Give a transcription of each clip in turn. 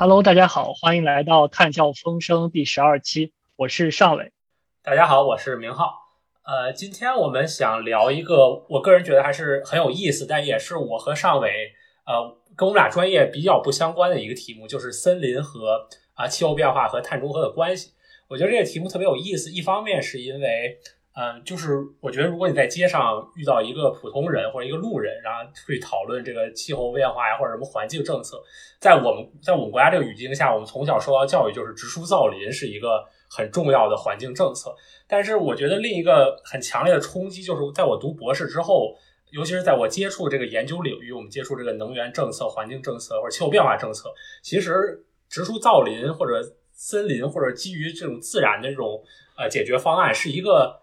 Hello，大家好，欢迎来到《探笑风声》第十二期，我是尚伟。大家好，我是明浩。呃，今天我们想聊一个，我个人觉得还是很有意思，但也是我和尚伟呃跟我们俩专业比较不相关的一个题目，就是森林和啊气候变化和碳中和的关系。我觉得这个题目特别有意思，一方面是因为。嗯，就是我觉得，如果你在街上遇到一个普通人或者一个路人，然后去讨论这个气候变化呀，或者什么环境政策，在我们在我们国家这个语境下，我们从小受到教育就是植树造林是一个很重要的环境政策。但是我觉得另一个很强烈的冲击，就是在我读博士之后，尤其是在我接触这个研究领域，我们接触这个能源政策、环境政策或者气候变化政策，其实植树造林或者森林或者基于这种自然的这种呃解决方案，是一个。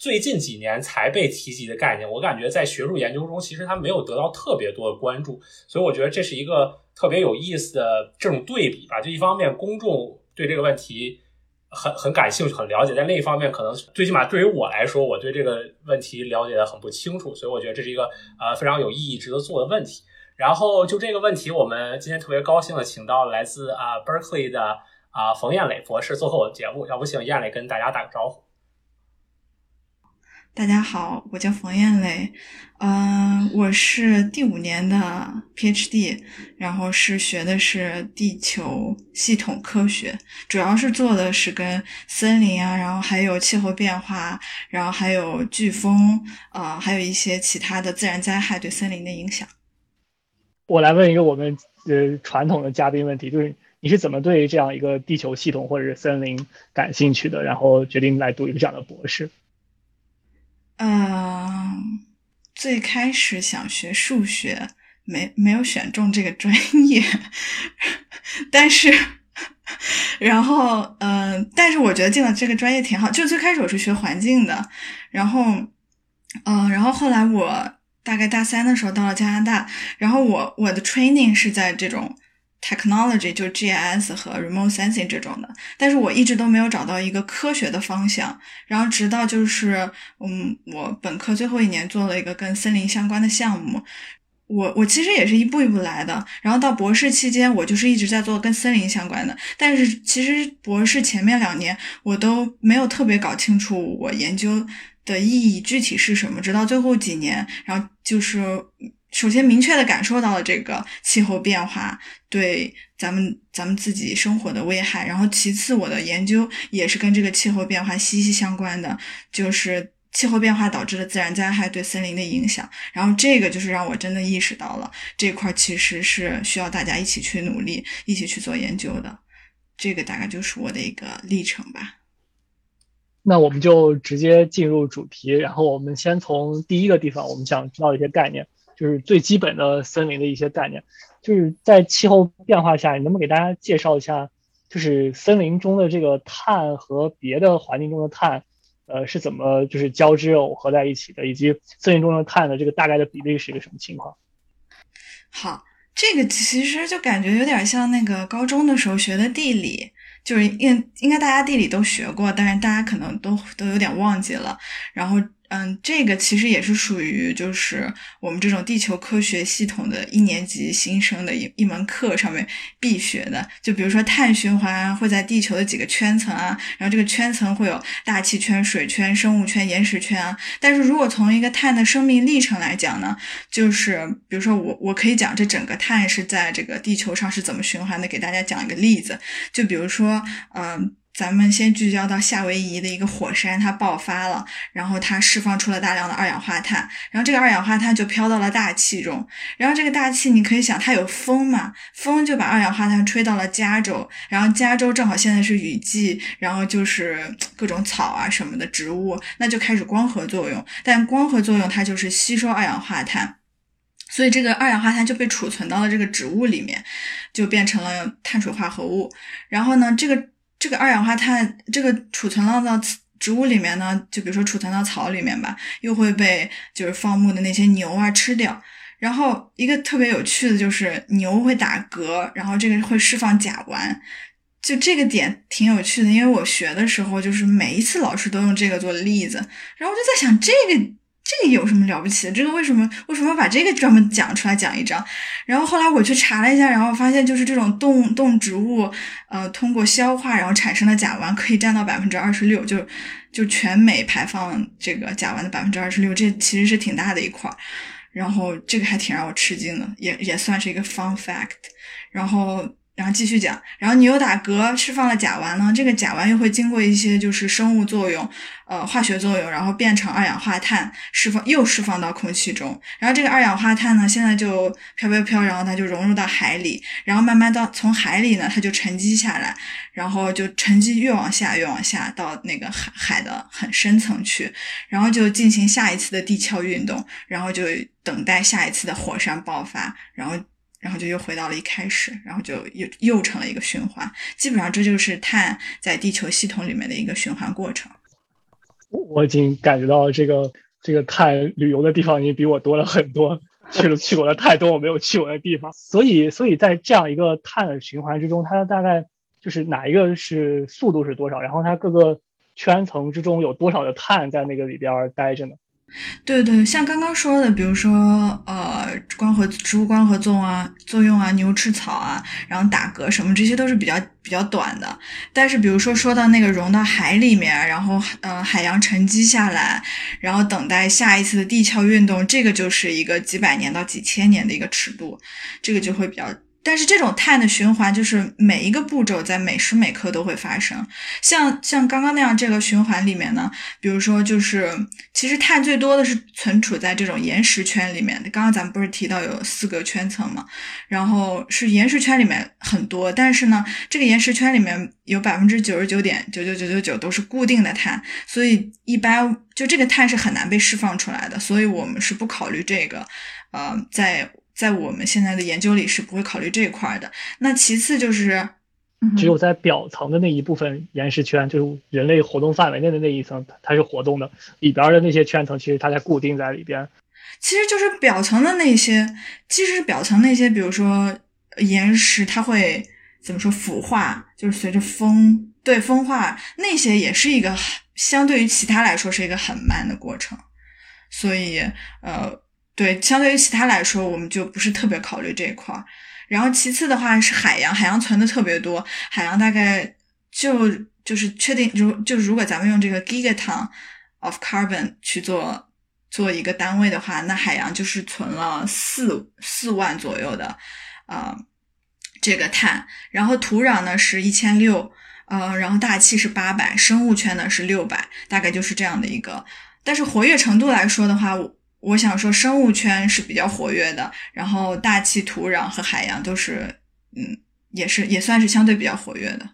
最近几年才被提及的概念，我感觉在学术研究中，其实它没有得到特别多的关注，所以我觉得这是一个特别有意思的这种对比吧。就一方面，公众对这个问题很很感兴趣、很了解；但另一方面，可能最起码对于我来说，我对这个问题了解的很不清楚，所以我觉得这是一个呃非常有意义、值得做的问题。然后就这个问题，我们今天特别高兴的请到来自啊 Berkeley 的啊冯艳磊博士做客我的节目，要不请艳磊跟大家打个招呼。大家好，我叫冯艳蕾，嗯，我是第五年的 PhD，然后是学的是地球系统科学，主要是做的是跟森林啊，然后还有气候变化，然后还有飓风，呃，还有一些其他的自然灾害对森林的影响。我来问一个我们呃传统的嘉宾问题，就是你是怎么对这样一个地球系统或者是森林感兴趣的，然后决定来读一个这样的博士？嗯，最开始想学数学，没没有选中这个专业，但是，然后，嗯，但是我觉得进了这个专业挺好。就最开始我是学环境的，然后，嗯，然后后来我大概大三的时候到了加拿大，然后我我的 training 是在这种。Technology 就 GIS 和 remote sensing 这种的，但是我一直都没有找到一个科学的方向。然后直到就是，嗯，我本科最后一年做了一个跟森林相关的项目。我我其实也是一步一步来的。然后到博士期间，我就是一直在做跟森林相关的。但是其实博士前面两年，我都没有特别搞清楚我研究的意义具体是什么。直到最后几年，然后就是。首先，明确的感受到了这个气候变化对咱们咱们自己生活的危害。然后，其次，我的研究也是跟这个气候变化息息相关的，就是气候变化导致的自然灾害对森林的影响。然后，这个就是让我真的意识到了这块其实是需要大家一起去努力、一起去做研究的。这个大概就是我的一个历程吧。那我们就直接进入主题，然后我们先从第一个地方，我们想知道一些概念。就是最基本的森林的一些概念，就是在气候变化下，你能不能给大家介绍一下，就是森林中的这个碳和别的环境中的碳，呃，是怎么就是交织耦合在一起的，以及森林中的碳的这个大概的比例是一个什么情况？好，这个其实就感觉有点像那个高中的时候学的地理，就是应应该大家地理都学过，但是大家可能都都有点忘记了，然后。嗯，这个其实也是属于就是我们这种地球科学系统的一年级新生的一一门课上面必学的。就比如说碳循环会在地球的几个圈层啊，然后这个圈层会有大气圈、水圈、生物圈、岩石圈啊。但是如果从一个碳的生命历程来讲呢，就是比如说我我可以讲这整个碳是在这个地球上是怎么循环的，给大家讲一个例子。就比如说，嗯。咱们先聚焦到夏威夷的一个火山，它爆发了，然后它释放出了大量的二氧化碳，然后这个二氧化碳就飘到了大气中，然后这个大气你可以想，它有风嘛，风就把二氧化碳吹到了加州，然后加州正好现在是雨季，然后就是各种草啊什么的植物，那就开始光合作用，但光合作用它就是吸收二氧化碳，所以这个二氧化碳就被储存到了这个植物里面，就变成了碳水化合物，然后呢，这个。这个二氧化碳，这个储存到到植物里面呢，就比如说储存到草里面吧，又会被就是放牧的那些牛啊吃掉。然后一个特别有趣的就是牛会打嗝，然后这个会释放甲烷。就这个点挺有趣的，因为我学的时候就是每一次老师都用这个做例子，然后我就在想这个这个有什么了不起的？这个为什么为什么把这个专门讲出来讲一章？然后后来我去查了一下，然后发现就是这种动动植物，呃，通过消化然后产生的甲烷可以占到百分之二十六，就就全美排放这个甲烷的百分之二十六，这其实是挺大的一块儿。然后这个还挺让我吃惊的，也也算是一个 fun fact。然后。然后继续讲，然后你又打嗝释放了甲烷呢，这个甲烷又会经过一些就是生物作用，呃，化学作用，然后变成二氧化碳，释放又释放到空气中。然后这个二氧化碳呢，现在就飘飘飘，然后它就融入到海里，然后慢慢到从海里呢，它就沉积下来，然后就沉积越往下越往下到那个海海的很深层去，然后就进行下一次的地壳运动，然后就等待下一次的火山爆发，然后。然后就又回到了一开始，然后就又又成了一个循环。基本上这就是碳在地球系统里面的一个循环过程。我已经感觉到这个这个碳旅游的地方已经比我多了很多，去了去过的太多我没有去过的地方。所以所以在这样一个碳的循环之中，它大概就是哪一个是速度是多少，然后它各个圈层之中有多少的碳在那个里边待着呢？对对，像刚刚说的，比如说呃，光合植物光合作用啊，作用啊，牛吃草啊，然后打嗝什么，这些都是比较比较短的。但是比如说说到那个融到海里面，然后呃海洋沉积下来，然后等待下一次的地壳运动，这个就是一个几百年到几千年的一个尺度，这个就会比较。但是这种碳的循环，就是每一个步骤在每时每刻都会发生。像像刚刚那样这个循环里面呢，比如说就是其实碳最多的是存储在这种岩石圈里面的。刚刚咱们不是提到有四个圈层嘛，然后是岩石圈里面很多，但是呢，这个岩石圈里面有百分之九十九点九九九九九都是固定的碳，所以一般就这个碳是很难被释放出来的，所以我们是不考虑这个，呃，在。在我们现在的研究里是不会考虑这一块的。那其次就是，只有在表层的那一部分岩石圈，就是人类活动范围内的那一层，它是活动的。里边的那些圈层，其实它在固定在里边。其实就是表层的那些，其实表层那些，比如说岩石，它会怎么说腐化？就是随着风对风化，那些也是一个相对于其他来说是一个很慢的过程。所以，呃。对，相对于其他来说，我们就不是特别考虑这一块儿。然后其次的话是海洋，海洋存的特别多，海洋大概就就是确定，如就如果咱们用这个 gigaton of carbon 去做做一个单位的话，那海洋就是存了四四万左右的啊这个碳。然后土壤呢是一千六，呃，然后大气是八百，生物圈呢是六百，大概就是这样的一个。但是活跃程度来说的话，我我想说，生物圈是比较活跃的，然后大气、土壤和海洋都是，嗯，也是也算是相对比较活跃的。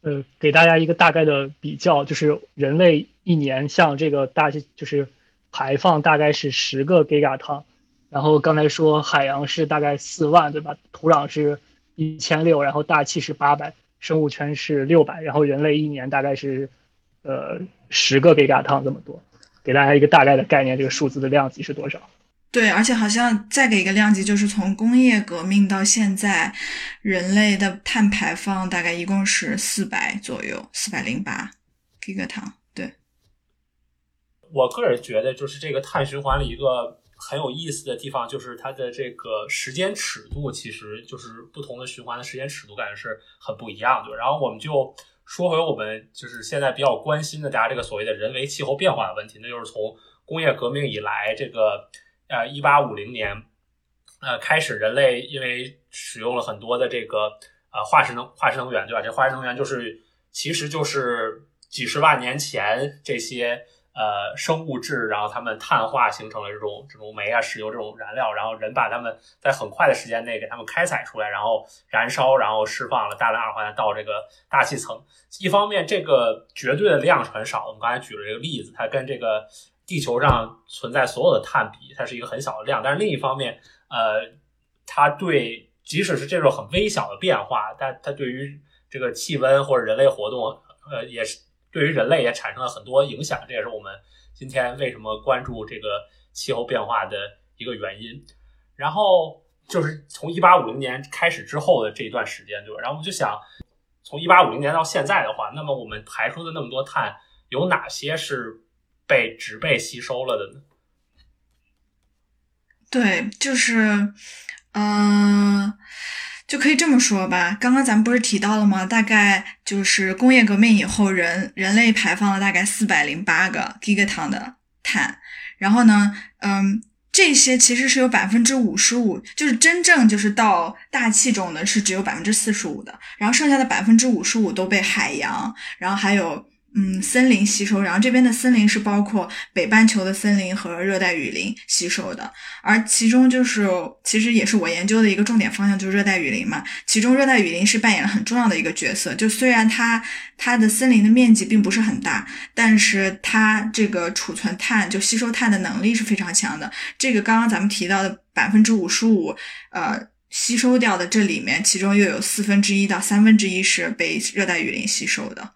呃，给大家一个大概的比较，就是人类一年像这个大气就是排放大概是十个 gigaton，然后刚才说海洋是大概四万，对吧？土壤是一千六，然后大气是八百，生物圈是六百，然后人类一年大概是呃十个 gigaton 这么多。给大家一个大概的概念，这个数字的量级是多少？对，而且好像再给一个量级，就是从工业革命到现在，人类的碳排放大概一共是四百左右，四百零八 gigaton。对，我个人觉得，就是这个碳循环里一个很有意思的地方，就是它的这个时间尺度，其实就是不同的循环的时间尺度，感觉是很不一样的。然后我们就。说回我们就是现在比较关心的大家这个所谓的人为气候变化的问题，那就是从工业革命以来，这个呃一八五零年呃开始，人类因为使用了很多的这个呃化石能化石能源，对吧？这化石能源就是其实就是几十万年前这些。呃，生物质，然后它们碳化形成了这种这种煤啊、石油这种燃料，然后人把它们在很快的时间内给它们开采出来，然后燃烧，然后释放了大量二氧化碳到这个大气层。一方面，这个绝对的量是很少，我们刚才举了这个例子，它跟这个地球上存在所有的碳比，它是一个很小的量。但是另一方面，呃，它对即使是这种很微小的变化，但它对于这个气温或者人类活动，呃，也是。对于人类也产生了很多影响，这也是我们今天为什么关注这个气候变化的一个原因。然后就是从一八五零年开始之后的这一段时间，对吧？然后我们就想，从一八五零年到现在的话，那么我们排出的那么多碳，有哪些是被植被吸收了的呢？对，就是，嗯，就可以这么说吧。刚刚咱们不是提到了吗？大概就是工业革命以后，人人类排放了大概四百零八个 gigaton 的碳。然后呢，嗯，这些其实是有百分之五十五，就是真正就是到大气中的是只有百分之四十五的。然后剩下的百分之五十五都被海洋，然后还有。嗯，森林吸收，然后这边的森林是包括北半球的森林和热带雨林吸收的，而其中就是其实也是我研究的一个重点方向，就是热带雨林嘛。其中热带雨林是扮演了很重要的一个角色，就虽然它它的森林的面积并不是很大，但是它这个储存碳就吸收碳的能力是非常强的。这个刚刚咱们提到的百分之五十五，呃，吸收掉的这里面，其中又有四分之一到三分之一是被热带雨林吸收的。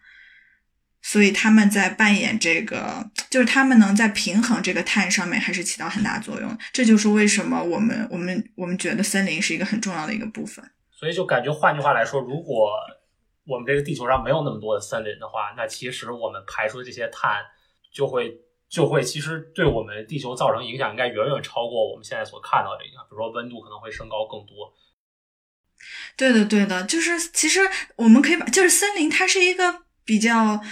所以他们在扮演这个，就是他们能在平衡这个碳上面还是起到很大作用。这就是为什么我们我们我们觉得森林是一个很重要的一个部分。所以就感觉换句话来说，如果我们这个地球上没有那么多的森林的话，那其实我们排出的这些碳就会就会其实对我们地球造成影响，应该远远超过我们现在所看到的影响。比如说温度可能会升高更多。对的，对的，就是其实我们可以把就是森林，它是一个。比较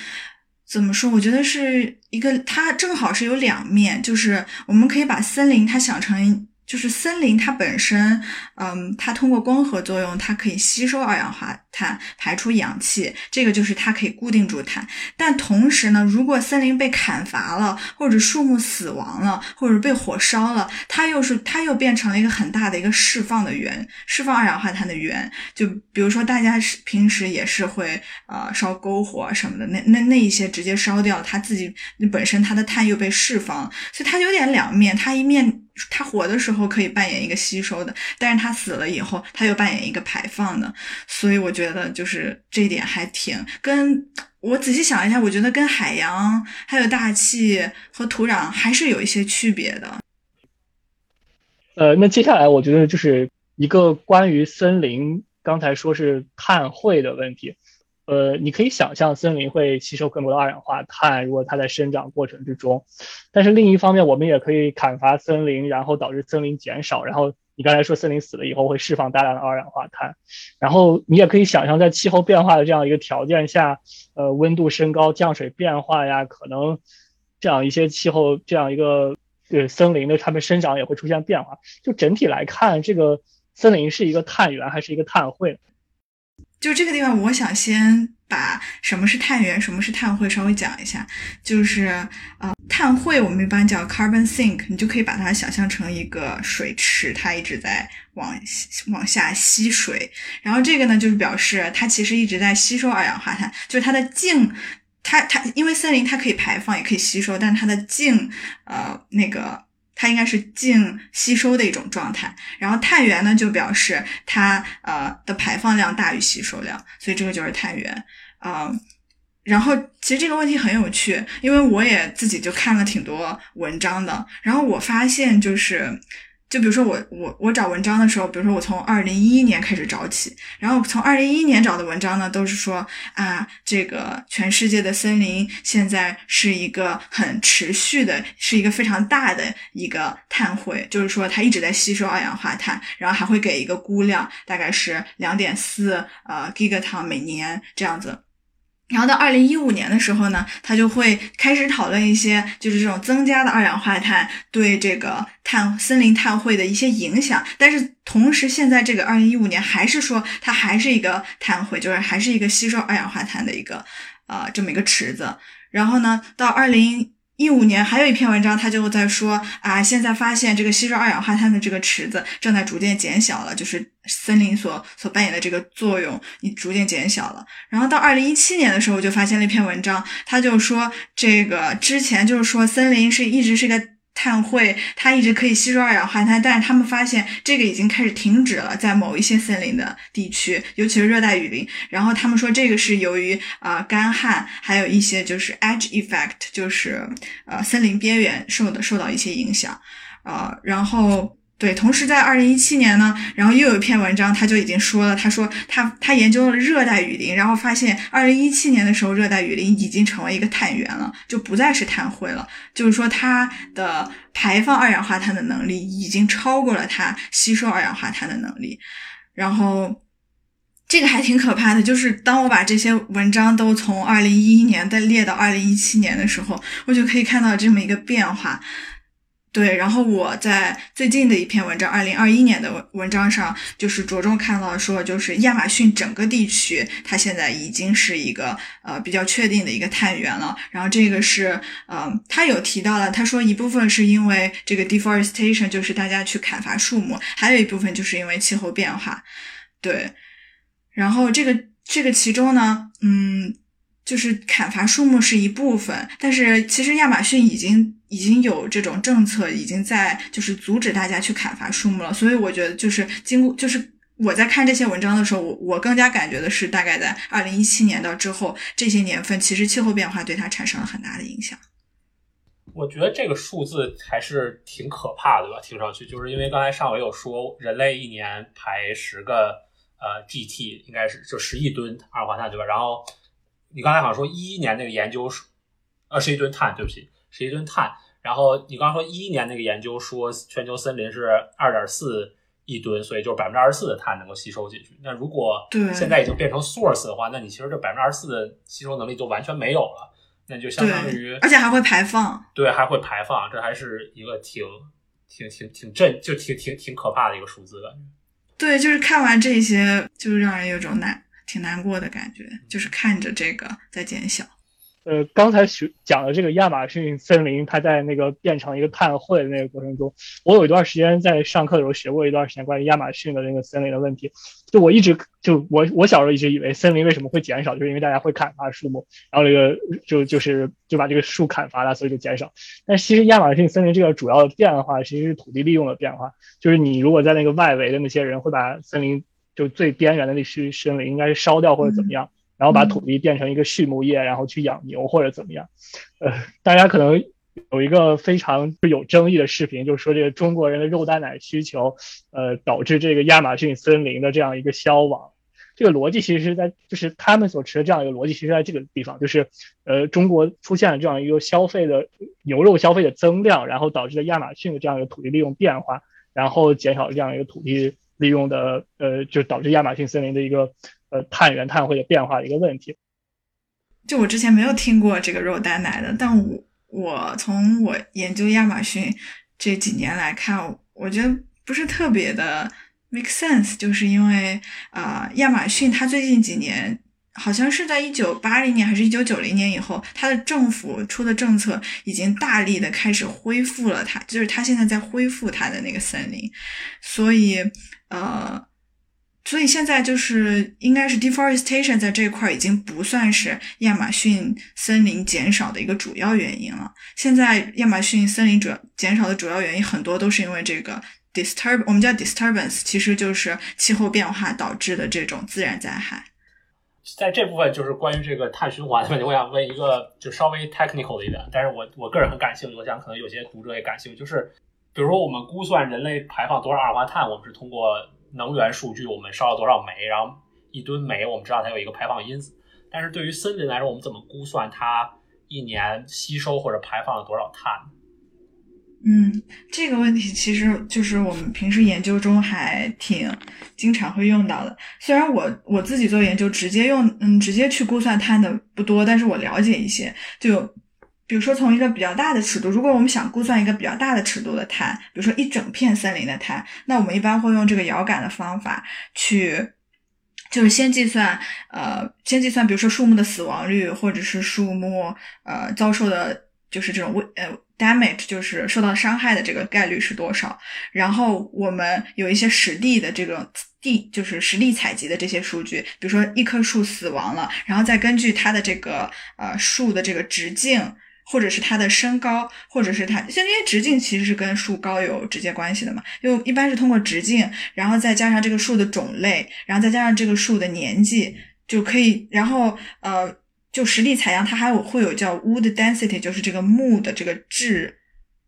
怎么说？我觉得是一个，它正好是有两面，就是我们可以把森林它想成。就是森林它本身，嗯，它通过光合作用，它可以吸收二氧化碳，排出氧气，这个就是它可以固定住碳。但同时呢，如果森林被砍伐了，或者树木死亡了，或者被火烧了，它又是它又变成了一个很大的一个释放的源，释放二氧化碳的源。就比如说大家是平时也是会呃烧篝火什么的，那那那一些直接烧掉，它自己本身它的碳又被释放，所以它有点两面，它一面。它活的时候可以扮演一个吸收的，但是它死了以后，它又扮演一个排放的，所以我觉得就是这一点还挺跟我仔细想一下，我觉得跟海洋还有大气和土壤还是有一些区别的。呃，那接下来我觉得就是一个关于森林，刚才说是碳汇的问题。呃，你可以想象森林会吸收更多的二氧化碳，如果它在生长过程之中。但是另一方面，我们也可以砍伐森林，然后导致森林减少。然后你刚才说森林死了以后会释放大量的二氧化碳。然后你也可以想象，在气候变化的这样一个条件下，呃，温度升高、降水变化呀，可能这样一些气候这样一个对森林的它们生长也会出现变化。就整体来看，这个森林是一个碳源还是一个碳汇？就这个地方，我想先把什么是碳源，什么是碳汇稍微讲一下。就是呃，碳汇我们一般叫 carbon sink，你就可以把它想象成一个水池，它一直在往往下吸水。然后这个呢，就是表示它其实一直在吸收二氧化碳，就是它的净，它它因为森林它可以排放也可以吸收，但它的净呃那个。它应该是净吸收的一种状态，然后碳源呢就表示它呃的排放量大于吸收量，所以这个就是碳源啊。然后其实这个问题很有趣，因为我也自己就看了挺多文章的，然后我发现就是。就比如说我我我找文章的时候，比如说我从二零一一年开始找起，然后从二零一一年找的文章呢，都是说啊，这个全世界的森林现在是一个很持续的，是一个非常大的一个碳汇，就是说它一直在吸收二氧化碳，然后还会给一个估量，大概是两点四呃 gigaton 每年这样子。然后到二零一五年的时候呢，他就会开始讨论一些就是这种增加的二氧化碳对这个碳森林碳汇的一些影响。但是同时，现在这个二零一五年还是说它还是一个碳汇，就是还是一个吸收二氧化碳的一个呃这么一个池子。然后呢，到二零。一五年还有一篇文章，他就在说啊，现在发现这个吸收二氧化碳的这个池子正在逐渐减小了，就是森林所所扮演的这个作用，你逐渐减小了。然后到二零一七年的时候，我就发现了一篇文章，他就说这个之前就是说森林是一直是一个。碳汇它一直可以吸收二氧化碳，但是他们发现这个已经开始停止了，在某一些森林的地区，尤其是热带雨林。然后他们说这个是由于啊干旱，还有一些就是 edge effect，就是呃森林边缘受的受到一些影响。呃，然后对，同时在二零一七年呢，然后又有一篇文章，他就已经说了，他说他他研究了热带雨林，然后发现二零一七年的时候，热带雨林已经成为一个碳源了，就不再是碳汇了，就是说它的排放二氧化碳的能力已经超过了它吸收二氧化碳的能力，然后这个还挺可怕的，就是当我把这些文章都从二零一一年再列到二零一七年的时候，我就可以看到这么一个变化。对，然后我在最近的一篇文章，二零二一年的文文章上，就是着重看到说，就是亚马逊整个地区，它现在已经是一个呃比较确定的一个碳源了。然后这个是呃，他有提到了，他说一部分是因为这个 deforestation，就是大家去砍伐树木，还有一部分就是因为气候变化。对，然后这个这个其中呢，嗯。就是砍伐树木是一部分，但是其实亚马逊已经已经有这种政策，已经在就是阻止大家去砍伐树木了。所以我觉得就是经过，就是我在看这些文章的时候，我我更加感觉的是，大概在二零一七年到之后这些年份，其实气候变化对它产生了很大的影响。我觉得这个数字还是挺可怕的吧？听上去就是因为刚才上回有说，人类一年排十个呃 GT，应该是就十亿吨二氧化碳，对吧？然后你刚才好像说一一年那个研究是，呃，十一吨碳，对不起，十一吨碳。然后你刚刚说一一年那个研究说，全球森林是二点四亿吨，所以就是百分之二十四的碳能够吸收进去。那如果现在已经变成 source 的话，那你其实这百分之二十四的吸收能力就完全没有了，那就相当于而且还会排放，对，还会排放，这还是一个挺挺挺挺震，就挺挺挺可怕的一个数字感觉。对，就是看完这些，就让人有种难。挺难过的感觉，就是看着这个在减小。呃，刚才学讲的这个亚马逊森林，它在那个变成一个碳汇的那个过程中，我有一段时间在上课的时候学过一段时间关于亚马逊的那个森林的问题。就我一直就我我小时候一直以为森林为什么会减少，就是因为大家会砍伐树木，然后这个就就是就把这个树砍伐了，所以就减少。但其实亚马逊森林这个主要的变化其实是土地利用的变化，就是你如果在那个外围的那些人会把森林。就最边缘的那区森林应该是烧掉或者怎么样，然后把土地变成一个畜牧业，然后去养牛或者怎么样。呃，大家可能有一个非常有争议的视频，就是说这个中国人的肉蛋奶需求，呃，导致这个亚马逊森林的这样一个消亡。这个逻辑其实是在，就是他们所持的这样一个逻辑，其实在这个地方，就是呃，中国出现了这样一个消费的牛肉消费的增量，然后导致了亚马逊的这样一个土地利用变化，然后减少这样一个土地。利用的呃，就导致亚马逊森林的一个呃碳源碳汇的变化的一个问题。就我之前没有听过这个肉蛋奶的，但我我从我研究亚马逊这几年来看，我觉得不是特别的 make sense，就是因为啊，亚马逊它最近几年。好像是在一九八零年还是一九九零年以后，它的政府出的政策已经大力的开始恢复了它，就是它现在在恢复它的那个森林，所以呃，所以现在就是应该是 deforestation 在这一块已经不算是亚马逊森林减少的一个主要原因了。现在亚马逊森林主要减少的主要原因很多都是因为这个 disturb，我们叫 disturbance，其实就是气候变化导致的这种自然灾害。在这部分就是关于这个碳循环的问题，我想问一个就稍微 technical 一点，但是我我个人很感兴趣，我想可能有些读者也感兴趣，就是比如说我们估算人类排放多少二氧化碳，我们是通过能源数据，我们烧了多少煤，然后一吨煤我们知道它有一个排放因子，但是对于森林来说，我们怎么估算它一年吸收或者排放了多少碳？嗯，这个问题其实就是我们平时研究中还挺经常会用到的。虽然我我自己做研究，直接用嗯直接去估算碳的不多，但是我了解一些。就比如说从一个比较大的尺度，如果我们想估算一个比较大的尺度的碳，比如说一整片森林的碳，那我们一般会用这个遥感的方法去，就是先计算呃先计算，比如说树木的死亡率，或者是树木呃遭受的，就是这种危呃。damage 就是受到伤害的这个概率是多少？然后我们有一些实地的这种地，就是实地采集的这些数据，比如说一棵树死亡了，然后再根据它的这个呃树的这个直径，或者是它的身高，或者是它，因为直径其实是跟树高有直接关系的嘛，因为一般是通过直径，然后再加上这个树的种类，然后再加上这个树的年纪，就可以，然后呃。就实地采样，它还有会有叫 wood density，就是这个木的这个质，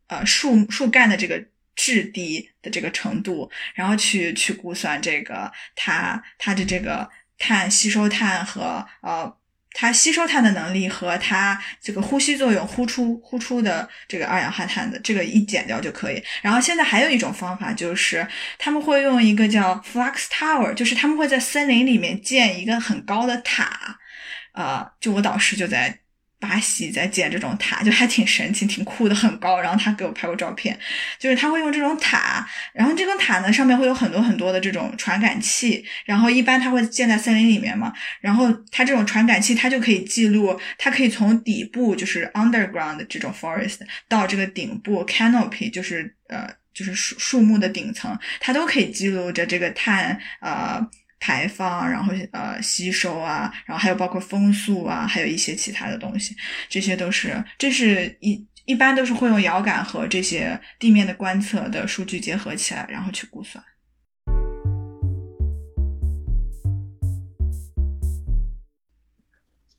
呃树树干的这个质地的这个程度，然后去去估算这个它它的这个碳吸收碳和呃。它吸收碳的能力和它这个呼吸作用呼出呼出的这个二氧化碳的这个一减掉就可以。然后现在还有一种方法，就是他们会用一个叫 Flux Tower，就是他们会在森林里面建一个很高的塔。啊，就我导师就在。巴西在建这种塔，就还挺神奇、挺酷的，很高。然后他给我拍过照片，就是他会用这种塔，然后这个塔呢上面会有很多很多的这种传感器，然后一般它会建在森林里面嘛。然后它这种传感器，它就可以记录，它可以从底部就是 underground 这种 forest 到这个顶部 canopy，就是呃就是树树木的顶层，它都可以记录着这个碳呃。排放，然后呃吸收啊，然后还有包括风速啊，还有一些其他的东西，这些都是这是一一般都是会用遥感和这些地面的观测的数据结合起来，然后去估算。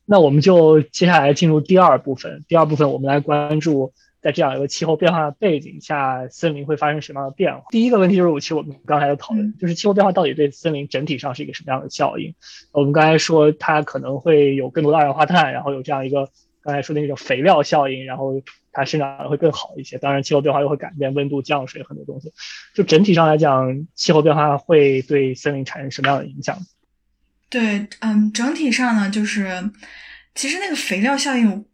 那我们就接下来进入第二部分，第二部分我们来关注。在这样一个气候变化的背景下，森林会发生什么样的变化？第一个问题就是，其实我们刚才的讨论，就是气候变化到底对森林整体上是一个什么样的效应？我们刚才说它可能会有更多的二氧化碳，然后有这样一个刚才说的那种肥料效应，然后它生长会更好一些。当然，气候变化又会改变温度、降水很多东西。就整体上来讲，气候变化会对森林产生什么样的影响？对，嗯，整体上呢，就是其实那个肥料效应。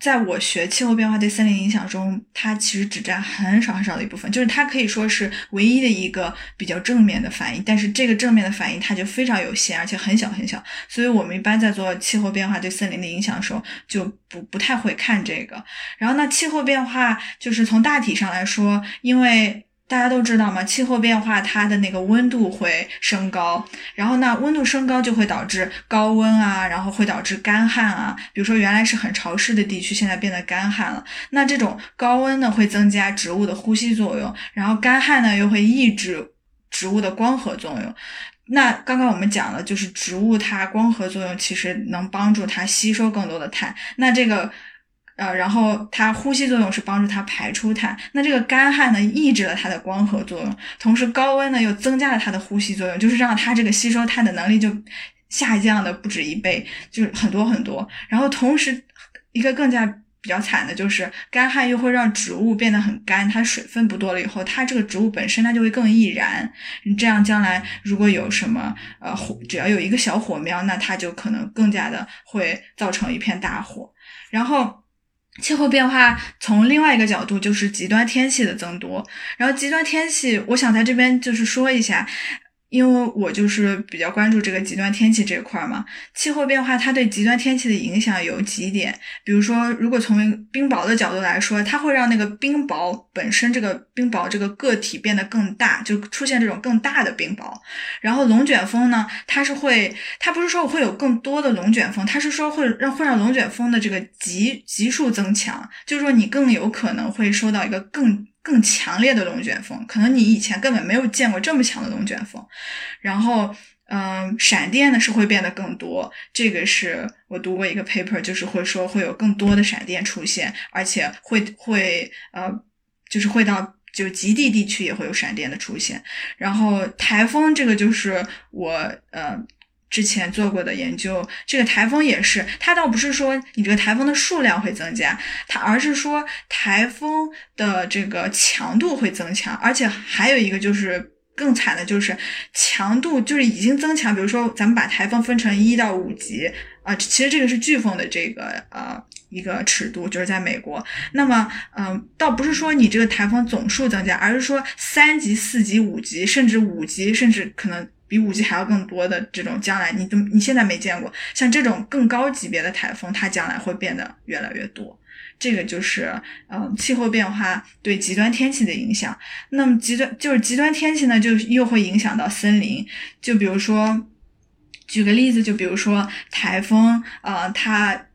在我学气候变化对森林影响中，它其实只占很少很少的一部分，就是它可以说是唯一的一个比较正面的反应。但是这个正面的反应它就非常有限，而且很小很小。所以我们一般在做气候变化对森林的影响的时候，就不不太会看这个。然后呢，气候变化就是从大体上来说，因为。大家都知道嘛，气候变化它的那个温度会升高，然后那，温度升高就会导致高温啊，然后会导致干旱啊。比如说原来是很潮湿的地区，现在变得干旱了。那这种高温呢，会增加植物的呼吸作用，然后干旱呢，又会抑制植物的光合作用。那刚刚我们讲了，就是植物它光合作用其实能帮助它吸收更多的碳。那这个。呃，然后它呼吸作用是帮助它排出碳，那这个干旱呢，抑制了它的光合作用，同时高温呢又增加了它的呼吸作用，就是让它这个吸收碳的能力就下降的不止一倍，就是很多很多。然后同时一个更加比较惨的就是干旱又会让植物变得很干，它水分不多了以后，它这个植物本身它就会更易燃，你这样将来如果有什么呃火，只要有一个小火苗，那它就可能更加的会造成一片大火，然后。气候变化从另外一个角度就是极端天气的增多，然后极端天气，我想在这边就是说一下。因为我就是比较关注这个极端天气这块嘛，气候变化它对极端天气的影响有几点，比如说，如果从冰雹的角度来说，它会让那个冰雹本身这个冰雹这个个体变得更大，就出现这种更大的冰雹。然后龙卷风呢，它是会，它不是说我会有更多的龙卷风，它是说会让会让龙卷风的这个级级数增强，就是说你更有可能会收到一个更。更强烈的龙卷风，可能你以前根本没有见过这么强的龙卷风。然后，嗯，闪电呢是会变得更多。这个是我读过一个 paper，就是会说会有更多的闪电出现，而且会会呃，就是会到就极地地区也会有闪电的出现。然后台风这个就是我呃。之前做过的研究，这个台风也是，它倒不是说你这个台风的数量会增加，它而是说台风的这个强度会增强，而且还有一个就是更惨的就是强度就是已经增强，比如说咱们把台风分成一到五级啊，其实这个是飓风的这个呃一个尺度，就是在美国，那么嗯，倒不是说你这个台风总数增加，而是说三级、四级、五级，甚至五级，甚至可能。比五级还要更多的这种将来，你都你现在没见过，像这种更高级别的台风，它将来会变得越来越多。这个就是嗯，气候变化对极端天气的影响。那么极端就是极端天气呢，就又会影响到森林。就比如说，举个例子，就比如说台风，呃，它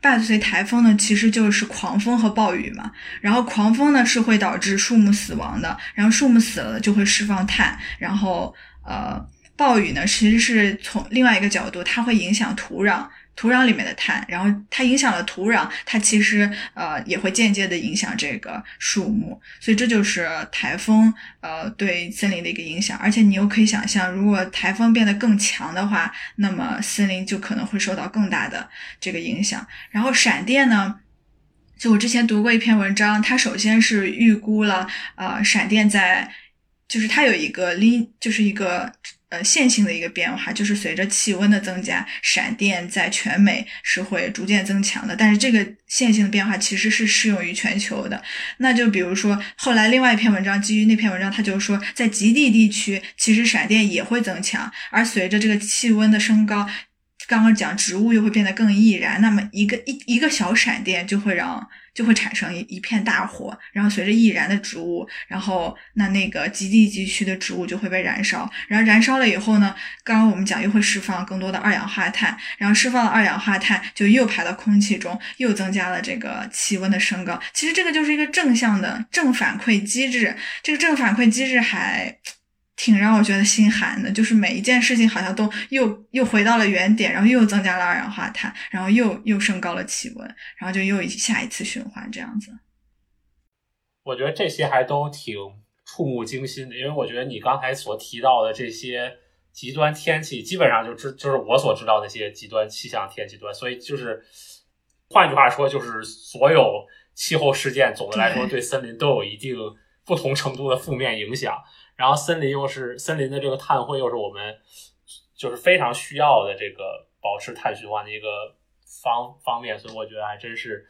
伴随台风呢，其实就是狂风和暴雨嘛。然后狂风呢是会导致树木死亡的，然后树木死了就会释放碳，然后。呃，暴雨呢，其实是从另外一个角度，它会影响土壤，土壤里面的碳，然后它影响了土壤，它其实呃也会间接的影响这个树木，所以这就是台风呃对森林的一个影响。而且你又可以想象，如果台风变得更强的话，那么森林就可能会受到更大的这个影响。然后闪电呢，就我之前读过一篇文章，它首先是预估了呃闪电在，就是它有一个离，就是一个。呃，线性的一个变化就是随着气温的增加，闪电在全美是会逐渐增强的。但是这个线性的变化其实是适用于全球的。那就比如说，后来另外一篇文章基于那篇文章，它就说，在极地地区，其实闪电也会增强，而随着这个气温的升高，刚刚讲植物又会变得更易燃，那么一个一一个小闪电就会让。就会产生一一片大火，然后随着易燃的植物，然后那那个极地地区的植物就会被燃烧，然后燃烧了以后呢，刚刚我们讲又会释放更多的二氧化碳，然后释放了二氧化碳就又排到空气中，又增加了这个气温的升高。其实这个就是一个正向的正反馈机制，这个正反馈机制还。挺让我觉得心寒的，就是每一件事情好像都又又回到了原点，然后又增加了二氧化碳，然后又又升高了气温，然后就又下一次循环这样子。我觉得这些还都挺触目惊心的，因为我觉得你刚才所提到的这些极端天气，基本上就知就是我所知道那些极端气象天气端，所以就是换句话说，就是所有气候事件总的来说对森林都有一定不同程度的负面影响。然后森林又是森林的这个碳汇，又是我们就是非常需要的这个保持碳循环的一个方方面，所以我觉得还真是，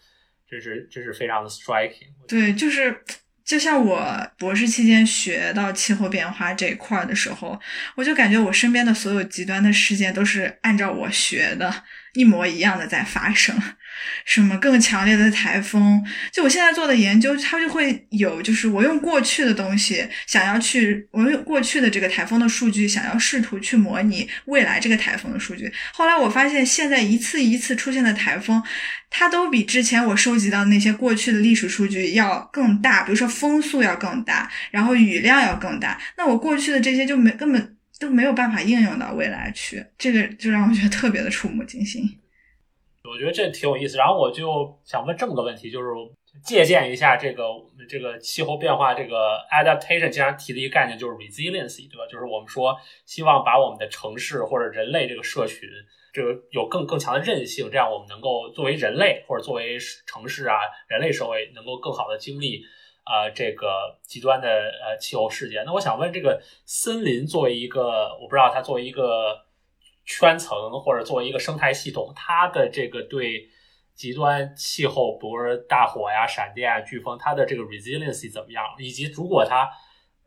真是真是非常的 striking。对，就是就像我博士期间学到气候变化这一块的时候，我就感觉我身边的所有极端的事件都是按照我学的一模一样的在发生。什么更强烈的台风？就我现在做的研究，它就会有，就是我用过去的东西，想要去，我用过去的这个台风的数据，想要试图去模拟未来这个台风的数据。后来我发现，现在一次一次出现的台风，它都比之前我收集到那些过去的历史数据要更大，比如说风速要更大，然后雨量要更大。那我过去的这些就没根本都没有办法应用到未来去，这个就让我觉得特别的触目惊心。我觉得这挺有意思，然后我就想问这么个问题，就是借鉴一下这个这个气候变化这个 adaptation，经常提的一个概念就是 resiliency，对吧？就是我们说希望把我们的城市或者人类这个社群，这个有更更强的韧性，这样我们能够作为人类或者作为城市啊人类社会能够更好的经历啊这个极端的呃气候事件。那我想问，这个森林作为一个，我不知道它作为一个。圈层或者作为一个生态系统，它的这个对极端气候，比如说大火呀、闪电啊、飓风，它的这个 resiliency 怎么样？以及如果它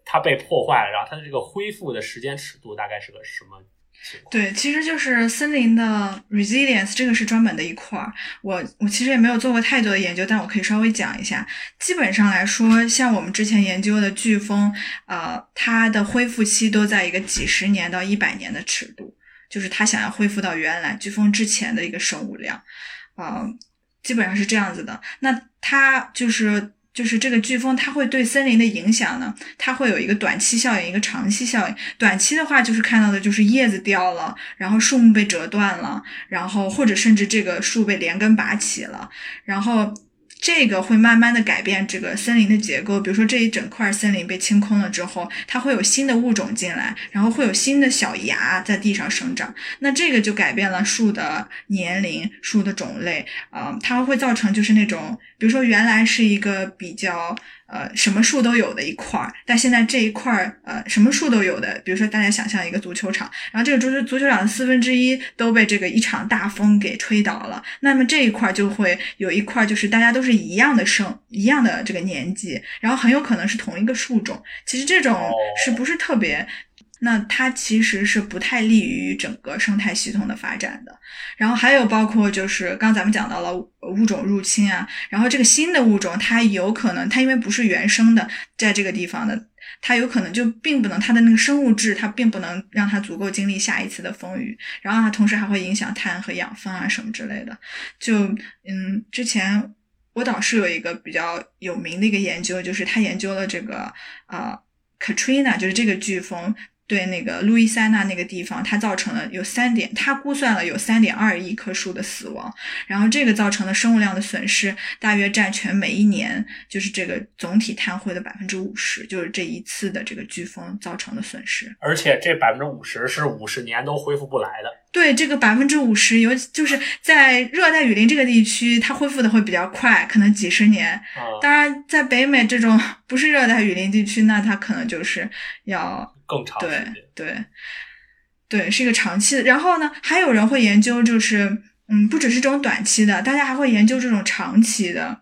它被破坏了，然后它的这个恢复的时间尺度大概是个什么情况？对，其实就是森林的 resilience，这个是专门的一块儿。我我其实也没有做过太多的研究，但我可以稍微讲一下。基本上来说，像我们之前研究的飓风，呃，它的恢复期都在一个几十年到一百年的尺度。就是它想要恢复到原来飓风之前的一个生物量，啊，基本上是这样子的。那它就是就是这个飓风，它会对森林的影响呢？它会有一个短期效应，一个长期效应。短期的话，就是看到的就是叶子掉了，然后树木被折断了，然后或者甚至这个树被连根拔起了，然后。这个会慢慢的改变这个森林的结构，比如说这一整块森林被清空了之后，它会有新的物种进来，然后会有新的小芽在地上生长，那这个就改变了树的年龄、树的种类，啊，它会造成就是那种，比如说原来是一个比较。呃，什么树都有的一块儿，但现在这一块儿，呃，什么树都有的，比如说大家想象一个足球场，然后这个足球足球场的四分之一都被这个一场大风给吹倒了，那么这一块就会有一块就是大家都是一样的生，一样的这个年纪，然后很有可能是同一个树种，其实这种是不是特别？那它其实是不太利于整个生态系统的发展的。然后还有包括就是刚咱们讲到了物种入侵啊，然后这个新的物种它有可能它因为不是原生的在这个地方的，它有可能就并不能它的那个生物质它并不能让它足够经历下一次的风雨，然后它同时还会影响碳和养分啊什么之类的。就嗯，之前我导师有一个比较有名的一个研究，就是他研究了这个啊 Katrina，就是这个飓风。对那个路易斯安那那个地方，它造成了有三点，它估算了有三点二亿棵树的死亡，然后这个造成的生物量的损失大约占全每一年就是这个总体碳汇的百分之五十，就是这一次的这个飓风造成的损失。而且这百分之五十是五十年都恢复不来的。对，这个百分之五十，尤其就是在热带雨林这个地区，它恢复的会比较快，可能几十年。当然，在北美这种 不是热带雨林地区，那它可能就是要。更长时间，对对对，是一个长期的。然后呢，还有人会研究，就是嗯，不只是这种短期的，大家还会研究这种长期的，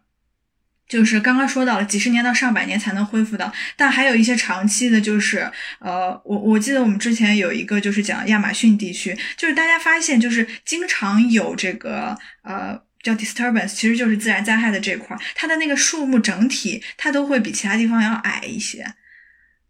就是刚刚说到了几十年到上百年才能恢复的。但还有一些长期的，就是呃，我我记得我们之前有一个就是讲亚马逊地区，就是大家发现就是经常有这个呃叫 disturbance，其实就是自然灾害的这块，它的那个树木整体它都会比其他地方要矮一些。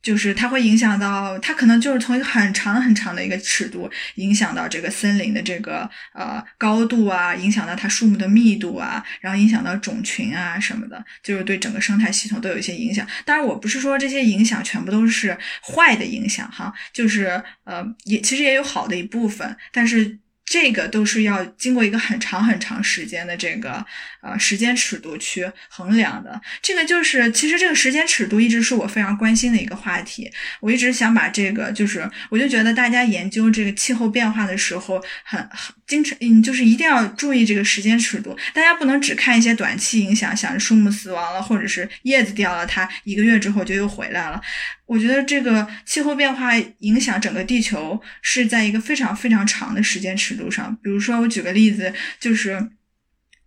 就是它会影响到，它可能就是从一个很长很长的一个尺度影响到这个森林的这个呃高度啊，影响到它树木的密度啊，然后影响到种群啊什么的，就是对整个生态系统都有一些影响。当然，我不是说这些影响全部都是坏的影响哈，就是呃也其实也有好的一部分，但是。这个都是要经过一个很长很长时间的这个呃时间尺度去衡量的。这个就是其实这个时间尺度一直是我非常关心的一个话题。我一直想把这个就是，我就觉得大家研究这个气候变化的时候，很很经常嗯，就是一定要注意这个时间尺度。大家不能只看一些短期影响，想着树木死亡了或者是叶子掉了，它一个月之后就又回来了。我觉得这个气候变化影响整个地球是在一个非常非常长的时间尺度上。比如说，我举个例子，就是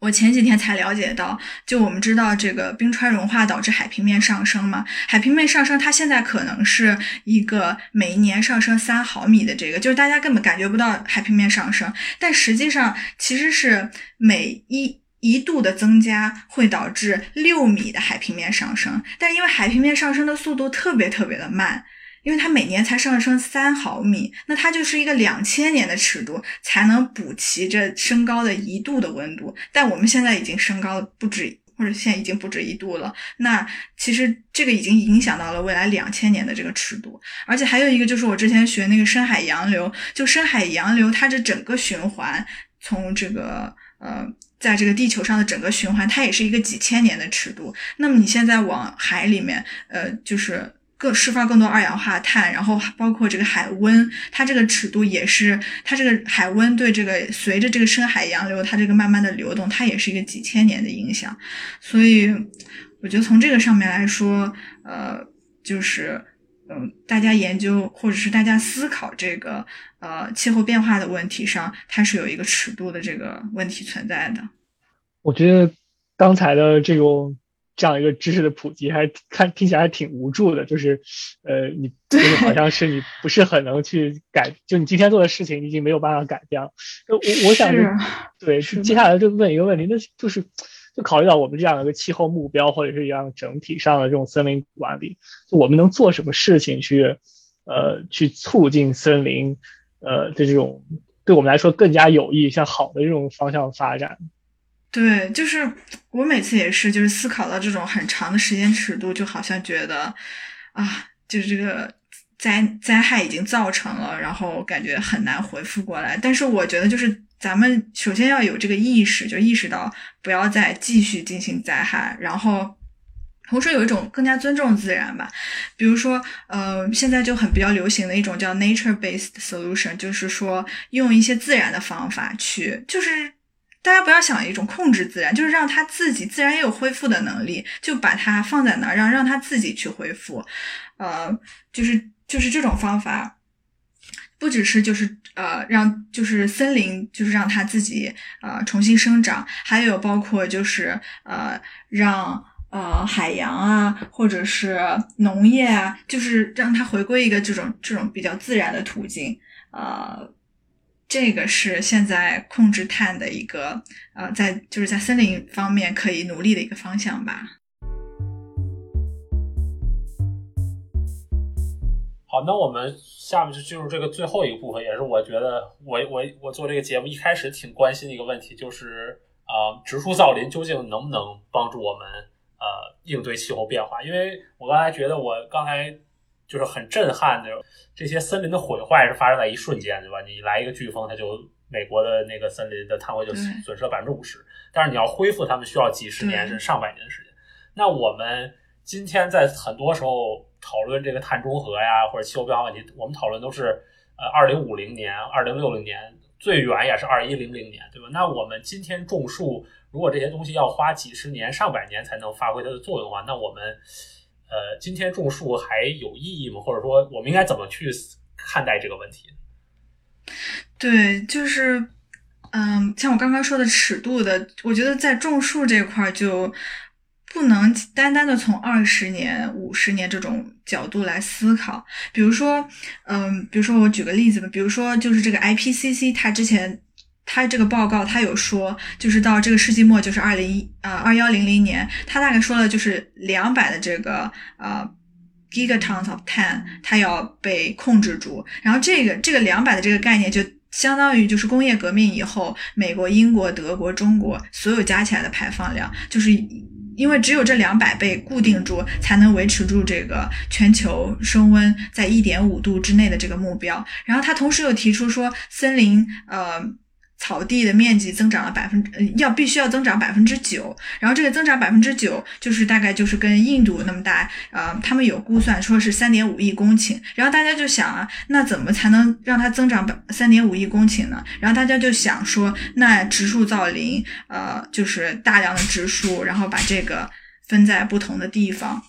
我前几天才了解到，就我们知道这个冰川融化导致海平面上升嘛，海平面上升，它现在可能是一个每一年上升三毫米的这个，就是大家根本感觉不到海平面上升，但实际上其实是每一。一度的增加会导致六米的海平面上升，但因为海平面上升的速度特别特别的慢，因为它每年才上升三毫米，那它就是一个两千年的尺度才能补齐这升高的一度的温度。但我们现在已经升高不止，或者现在已经不止一度了。那其实这个已经影响到了未来两千年的这个尺度。而且还有一个就是我之前学那个深海洋流，就深海洋流它这整个循环从这个呃。在这个地球上的整个循环，它也是一个几千年的尺度。那么你现在往海里面，呃，就是更释放更多二氧化碳，然后包括这个海温，它这个尺度也是，它这个海温对这个随着这个深海洋流，它这个慢慢的流动，它也是一个几千年的影响。所以，我觉得从这个上面来说，呃，就是。嗯，大家研究或者是大家思考这个呃气候变化的问题上，它是有一个尺度的这个问题存在的。我觉得刚才的这种这样一个知识的普及，还看听起来还挺无助的。就是呃，你就是好像是你不是很能去改，就你今天做的事情，你已经没有办法改变了。我我想对，接下来就问一个问题，那就是。就考虑到我们这样一个气候目标，或者是一样整体上的这种森林管理，就我们能做什么事情去，呃，去促进森林，呃的这种对我们来说更加有益、向好的这种方向发展。对，就是我每次也是，就是思考到这种很长的时间尺度，就好像觉得啊，就是这个灾灾害已经造成了，然后感觉很难回复过来。但是我觉得就是。咱们首先要有这个意识，就意识到不要再继续进行灾害，然后同时有一种更加尊重自然吧。比如说，呃，现在就很比较流行的一种叫 nature-based solution，就是说用一些自然的方法去，就是大家不要想一种控制自然，就是让它自己自然也有恢复的能力，就把它放在那儿，让让它自己去恢复。呃，就是就是这种方法。不只是就是呃让就是森林就是让它自己呃重新生长，还有包括就是呃让呃海洋啊或者是农业啊，就是让它回归一个这种这种比较自然的途径，呃，这个是现在控制碳的一个呃在就是在森林方面可以努力的一个方向吧。好，那我们下面就进入这个最后一个部分，也是我觉得我我我做这个节目一开始挺关心的一个问题，就是啊，植树造林究竟能不能帮助我们呃应对气候变化？因为我刚才觉得我刚才就是很震撼的。这些森林的毁坏是发生在一瞬间，对吧？你来一个飓风，它就美国的那个森林的碳汇就损失了百分之五十。但是你要恢复它们，需要几十年甚至上百年的时间。那我们今天在很多时候讨论这个碳中和呀，或者气候变化问题，我们讨论都是呃二零五零年、二零六零年，最远也是二一零零年，对吧？那我们今天种树，如果这些东西要花几十年、上百年才能发挥它的作用的话，那我们。呃，今天种树还有意义吗？或者说，我们应该怎么去看待这个问题？对，就是，嗯，像我刚刚说的尺度的，我觉得在种树这块就不能单单的从二十年、五十年这种角度来思考。比如说，嗯，比如说我举个例子吧，比如说就是这个 IPCC，它之前。他这个报告，他有说，就是到这个世纪末，就是二零一呃二幺零零年，他大概说了就是两百的这个呃 gigatons of tan，它要被控制住。然后这个这个两百的这个概念，就相当于就是工业革命以后，美国、英国、德国、中国所有加起来的排放量，就是因为只有这两百倍固定住，才能维持住这个全球升温在一点五度之内的这个目标。然后他同时又提出说，森林呃。草地的面积增长了百分，呃，要必须要增长百分之九，然后这个增长百分之九，就是大概就是跟印度那么大，呃，他们有估算说是三点五亿公顷，然后大家就想啊，那怎么才能让它增长百三点五亿公顷呢？然后大家就想说，那植树造林，呃，就是大量的植树，然后把这个分在不同的地方，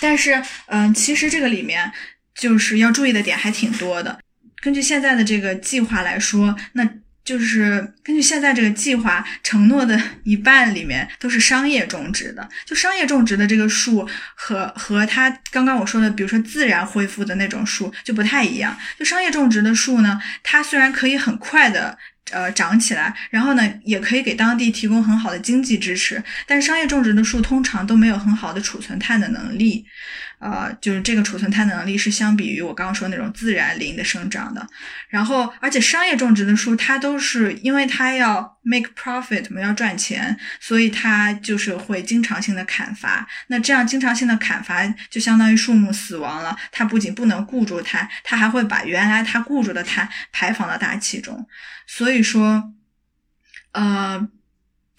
但是，嗯，其实这个里面就是要注意的点还挺多的，根据现在的这个计划来说，那。就是根据现在这个计划承诺的 一半里面都是商业种植的，就商业种植的这个树和和它刚刚我说的，比如说自然恢复的那种树就不太一样。就商业种植的树呢，它虽然可以很快的呃长起来，然后呢也可以给当地提供很好的经济支持，但是商业种植的树通常都没有很好的储存碳的能力。呃，就是这个储存碳的能力是相比于我刚刚说那种自然林的生长的，然后而且商业种植的树它都是因为它要 make profit 嘛，要赚钱，所以它就是会经常性的砍伐。那这样经常性的砍伐就相当于树木死亡了，它不仅不能固住碳，它还会把原来它固住的碳排放到大气中。所以说，呃。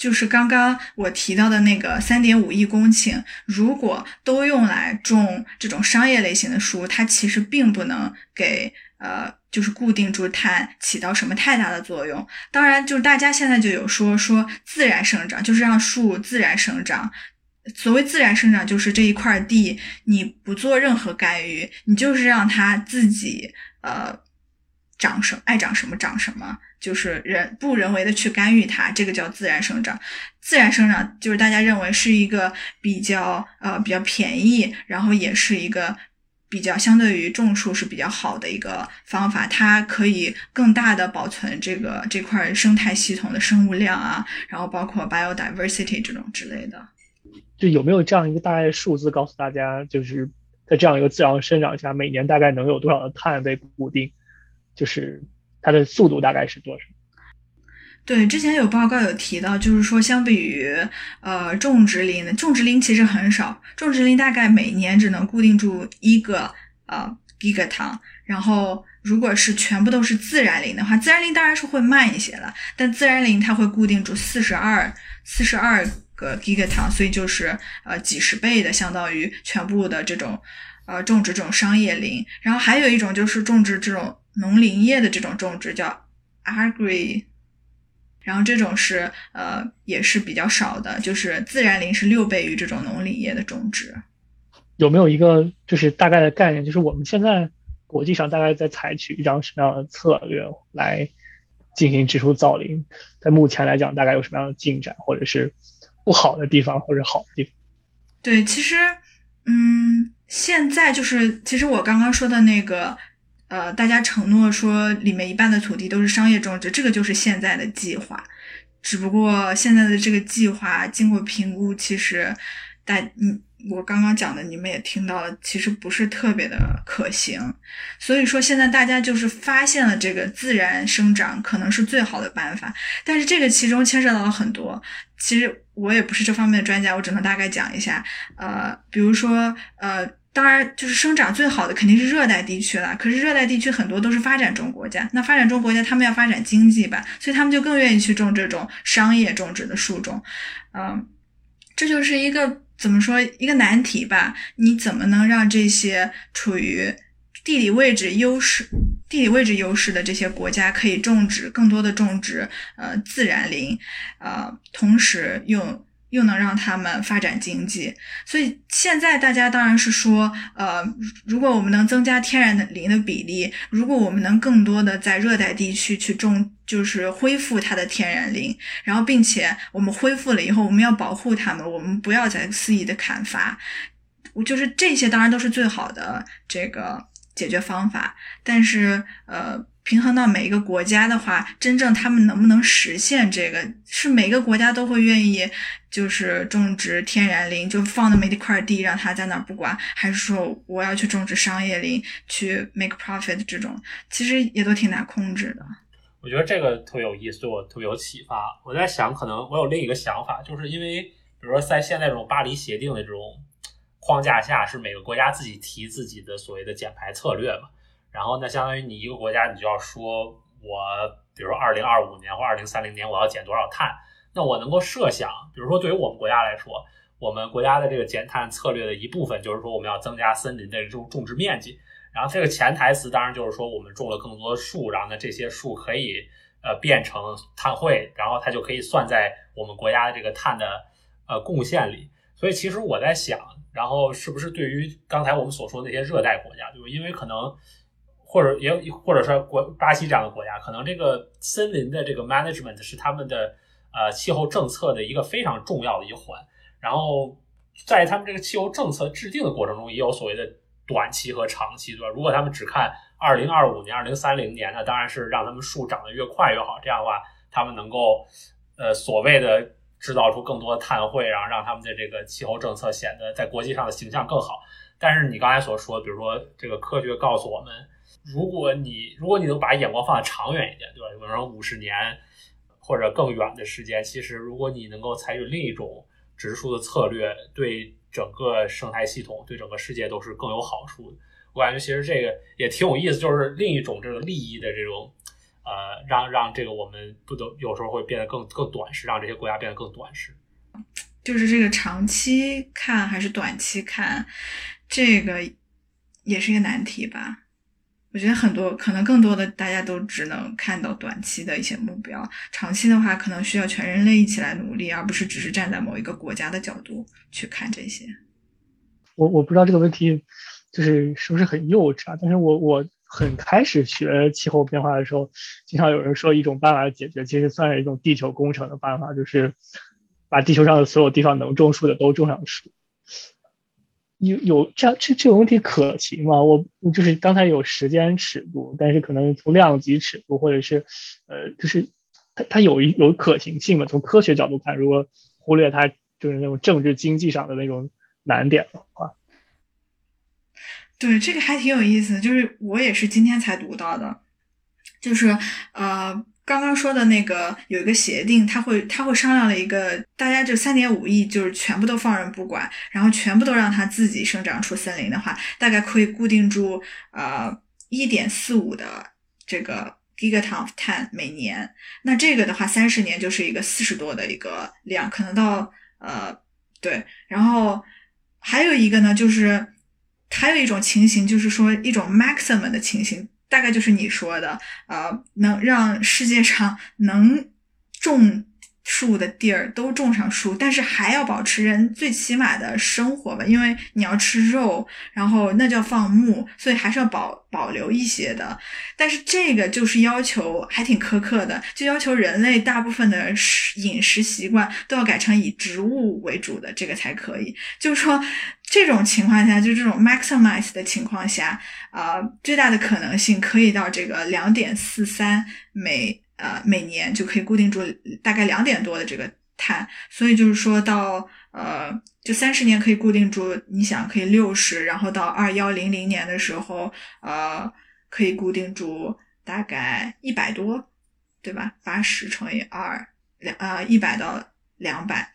就是刚刚我提到的那个三点五亿公顷，如果都用来种这种商业类型的树，它其实并不能给呃，就是固定住碳起到什么太大的作用。当然，就是大家现在就有说说自然生长，就是让树自然生长。所谓自然生长，就是这一块地你不做任何干预，你就是让它自己呃长什爱长什么长什么。就是人不人为的去干预它，这个叫自然生长。自然生长就是大家认为是一个比较呃比较便宜，然后也是一个比较相对于种树是比较好的一个方法。它可以更大的保存这个这块生态系统的生物量啊，然后包括 biodiversity 这种之类的。就有没有这样一个大概数字告诉大家，就是在这样一个自然生长下，每年大概能有多少的碳被固定？就是。它的速度大概是多少？对，之前有报告有提到，就是说相比于呃种植林，种植林其实很少，种植林大概每年只能固定住一个呃一个糖。然后如果是全部都是自然林的话，自然林当然是会慢一些了，但自然林它会固定住四十二四十二个 giga 糖，所以就是呃几十倍的，相当于全部的这种呃种植这种商业林。然后还有一种就是种植这种。农林业的这种种植叫 agri，然后这种是呃也是比较少的，就是自然林是六倍于这种农林业的种植。有没有一个就是大概的概念？就是我们现在国际上大概在采取一张什么样的策略来进行植树造林？在目前来讲，大概有什么样的进展，或者是不好的地方，或者好的地方？对，其实嗯，现在就是其实我刚刚说的那个。呃，大家承诺说里面一半的土地都是商业种植，这个就是现在的计划。只不过现在的这个计划经过评估，其实大嗯，我刚刚讲的你们也听到了，其实不是特别的可行。所以说现在大家就是发现了这个自然生长可能是最好的办法，但是这个其中牵涉到了很多。其实我也不是这方面的专家，我只能大概讲一下。呃，比如说呃。当然，就是生长最好的肯定是热带地区了。可是热带地区很多都是发展中国家，那发展中国家他们要发展经济吧，所以他们就更愿意去种这种商业种植的树种。嗯，这就是一个怎么说一个难题吧？你怎么能让这些处于地理位置优势、地理位置优势的这些国家可以种植更多的种植呃自然林，呃，同时用。又能让他们发展经济，所以现在大家当然是说，呃，如果我们能增加天然的林的比例，如果我们能更多的在热带地区去种，就是恢复它的天然林，然后并且我们恢复了以后，我们要保护它们，我们不要再肆意的砍伐，我就是这些当然都是最好的这个解决方法，但是呃。平衡到每一个国家的话，真正他们能不能实现这个，是每个国家都会愿意，就是种植天然林，就放那么一块地让它在那儿不管，还是说我要去种植商业林去 make profit 这种，其实也都挺难控制的。我觉得这个特别有意思，对我特别有启发。我在想，可能我有另一个想法，就是因为比如说在现在这种巴黎协定的这种框架下，是每个国家自己提自己的所谓的减排策略嘛。然后，那相当于你一个国家，你就要说，我比如说二零二五年或二零三零年我要减多少碳？那我能够设想，比如说对于我们国家来说，我们国家的这个减碳策略的一部分就是说我们要增加森林的这种种植面积。然后这个潜台词当然就是说我们种了更多的树，然后呢这些树可以呃变成碳汇，然后它就可以算在我们国家的这个碳的呃贡献里。所以其实我在想，然后是不是对于刚才我们所说的那些热带国家，就是因为可能。或者也或者说国巴西这样的国家，可能这个森林的这个 management 是他们的呃气候政策的一个非常重要的一环。然后在他们这个气候政策制定的过程中，也有所谓的短期和长期，对吧？如果他们只看二零二五年、二零三零年，那当然是让他们树长得越快越好。这样的话，他们能够呃所谓的制造出更多的碳汇，然后让他们的这个气候政策显得在国际上的形象更好。但是你刚才所说，比如说这个科学告诉我们。如果你如果你能把眼光放得长远一点，对吧？比如说五十年或者更远的时间，其实如果你能够采取另一种植树的策略，对整个生态系统、对整个世界都是更有好处。我感觉其实这个也挺有意思，就是另一种这个利益的这种，呃，让让这个我们不都有时候会变得更更短视，让这些国家变得更短视。就是这个长期看还是短期看，这个也是一个难题吧。我觉得很多可能更多的大家都只能看到短期的一些目标，长期的话可能需要全人类一起来努力，而不是只是站在某一个国家的角度去看这些。我我不知道这个问题就是是不是很幼稚啊？但是我我很开始学气候变化的时候，经常有人说一种办法解决，其实算是一种地球工程的办法，就是把地球上的所有地方能种树的都种上树。有有这样这这个问题可行吗？我就是刚才有时间尺度，但是可能从量级尺度或者是，呃，就是它它有一有可行性嘛？从科学角度看，如果忽略它就是那种政治经济上的那种难点的话，对这个还挺有意思。就是我也是今天才读到的，就是呃。刚刚说的那个有一个协定，他会他会商量了一个，大家就三点五亿，就是全部都放任不管，然后全部都让它自己生长出森林的话，大概可以固定住呃一点四五的这个 gigaton of 碳每年。那这个的话，三十年就是一个四十多的一个量，可能到呃对。然后还有一个呢，就是还有一种情形，就是说一种 maximum 的情形。大概就是你说的，呃，能让世界上能种树的地儿都种上树，但是还要保持人最起码的生活吧，因为你要吃肉，然后那叫放牧，所以还是要保保留一些的。但是这个就是要求还挺苛刻的，就要求人类大部分的食饮食习惯都要改成以植物为主的，这个才可以。就是说。这种情况下，就这种 maximize 的情况下，呃，最大的可能性可以到这个两点四三每呃每年就可以固定住大概两点多的这个碳，所以就是说到呃就三十年可以固定住，你想可以六十，然后到二幺零零年的时候，呃可以固定住大概一百多，对吧？八十乘以二两呃一百到两百。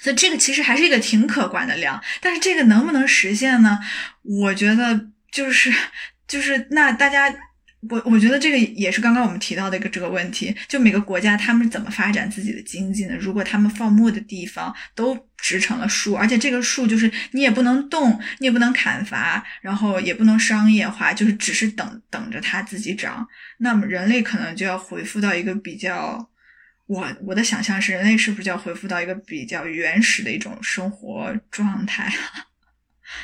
所以这个其实还是一个挺可观的量，但是这个能不能实现呢？我觉得就是就是那大家。我我觉得这个也是刚刚我们提到的一个这个问题，就每个国家他们怎么发展自己的经济呢？如果他们放牧的地方都植成了树，而且这个树就是你也不能动，你也不能砍伐，然后也不能商业化，就是只是等等着它自己长，那么人类可能就要恢复到一个比较，我我的想象是人类是不是就要恢复到一个比较原始的一种生活状态？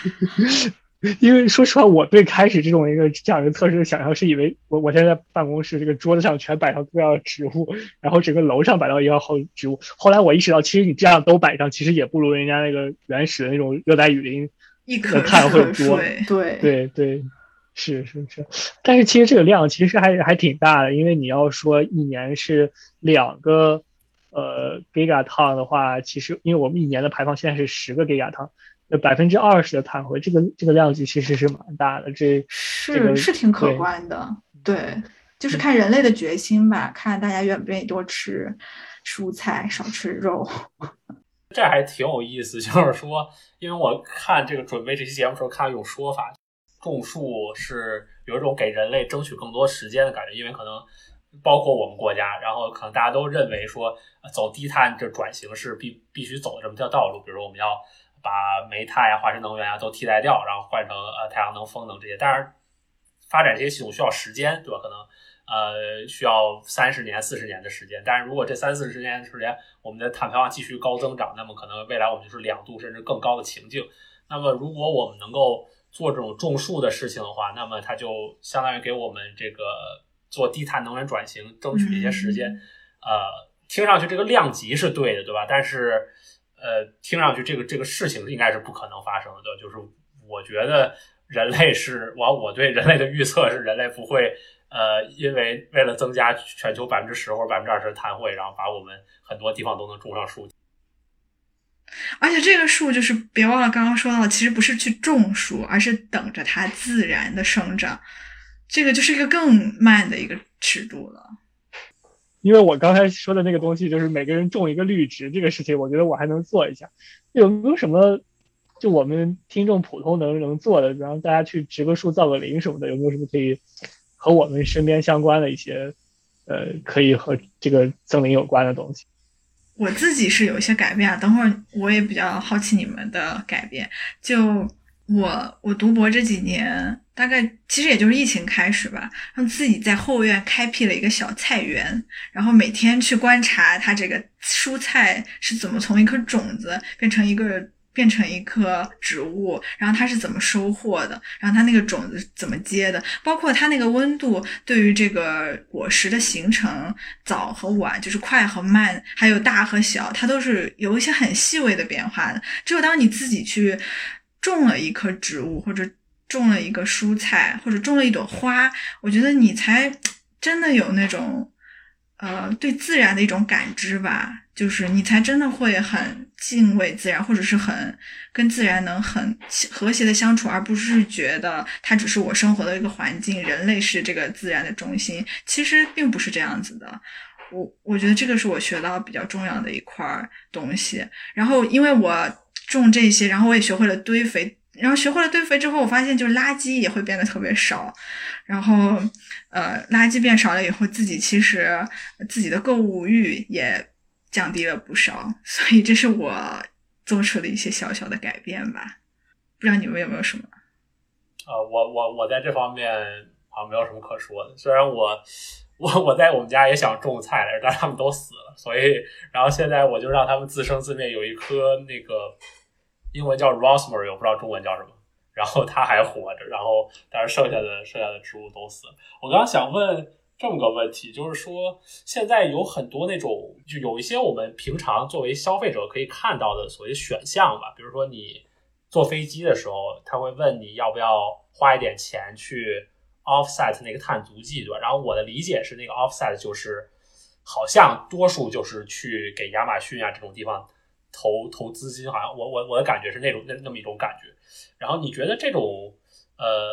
因为说实话，我最开始这种一个这样一个测试的想象是以为我我现在办公室这个桌子上全摆上各样植物，然后整个楼上摆到一样好植物。后来我意识到，其实你这样都摆上，其实也不如人家那个原始的那种热带雨林的碳会多。对对对，是是是。但是其实这个量其实还还挺大的，因为你要说一年是两个呃 giga 碳的话，其实因为我们一年的排放现在是十个 giga 碳。那百分之二十的碳汇，这个这个量级其实是蛮大的，这是是挺可观的。对，就是看人类的决心吧，看大家愿不愿意多吃蔬菜，少吃肉。这还挺有意思，就是说，因为我看这个准备这期节目的时候，看到一种说法，种树是有一种给人类争取更多时间的感觉，因为可能包括我们国家，然后可能大家都认为说走低碳这转型是必必须走的这么条道路，比如说我们要。把煤炭呀、化石能源呀都替代掉，然后换成呃太阳能、风能这些。当然发展这些系统需要时间，对吧？可能呃需要三十年、四十年的时间。但是如果这三四十年时间我们的碳排放继续高增长，那么可能未来我们就是两度甚至更高的情境。那么如果我们能够做这种种树的事情的话，那么它就相当于给我们这个做低碳能源转型争取一些时间。呃，听上去这个量级是对的，对吧？但是。呃，听上去这个这个事情应该是不可能发生的，就是我觉得人类是我我对人类的预测是人类不会呃，因为为了增加全球百分之十或者百分之二十的碳汇，然后把我们很多地方都能种上树。而且这个树就是别忘了刚刚说到的，其实不是去种树，而是等着它自然的生长，这个就是一个更慢的一个尺度了。因为我刚才说的那个东西，就是每个人种一个绿植这个事情，我觉得我还能做一下。有没有什么，就我们听众普通能能做的，然后大家去植个树、造个林什么的，有没有什么可以和我们身边相关的一些，呃，可以和这个森林有关的东西？我自己是有一些改变啊，等会儿我也比较好奇你们的改变。就我我读博这几年。大概其实也就是疫情开始吧，让自己在后院开辟了一个小菜园，然后每天去观察它这个蔬菜是怎么从一颗种子变成一个变成一棵植物，然后它是怎么收获的，然后它那个种子怎么结的，包括它那个温度对于这个果实的形成早和晚，就是快和慢，还有大和小，它都是有一些很细微的变化的。只有当你自己去种了一棵植物或者。种了一个蔬菜，或者种了一朵花，我觉得你才真的有那种，呃，对自然的一种感知吧。就是你才真的会很敬畏自然，或者是很跟自然能很和谐的相处，而不是觉得它只是我生活的一个环境，人类是这个自然的中心。其实并不是这样子的。我我觉得这个是我学到比较重要的一块东西。然后因为我种这些，然后我也学会了堆肥。然后学会了堆肥之后，我发现就是垃圾也会变得特别少，然后呃，垃圾变少了以后，自己其实自己的购物欲也降低了不少，所以这是我做出的一些小小的改变吧。不知道你们有没有什么？呃，我我我在这方面好像没有什么可说的。虽然我我我在我们家也想种菜来着，但他们都死了，所以然后现在我就让他们自生自灭，有一颗那个。英文叫 rosemary，我不知道中文叫什么。然后它还活着，然后但是剩下的剩下的植物都死了。我刚刚想问这么个问题，就是说现在有很多那种，就有一些我们平常作为消费者可以看到的所谓选项吧。比如说你坐飞机的时候，他会问你要不要花一点钱去 offset 那个碳足迹，对吧？然后我的理解是，那个 offset 就是好像多数就是去给亚马逊啊这种地方。投投资金，好像我我我的感觉是那种那那么一种感觉。然后你觉得这种呃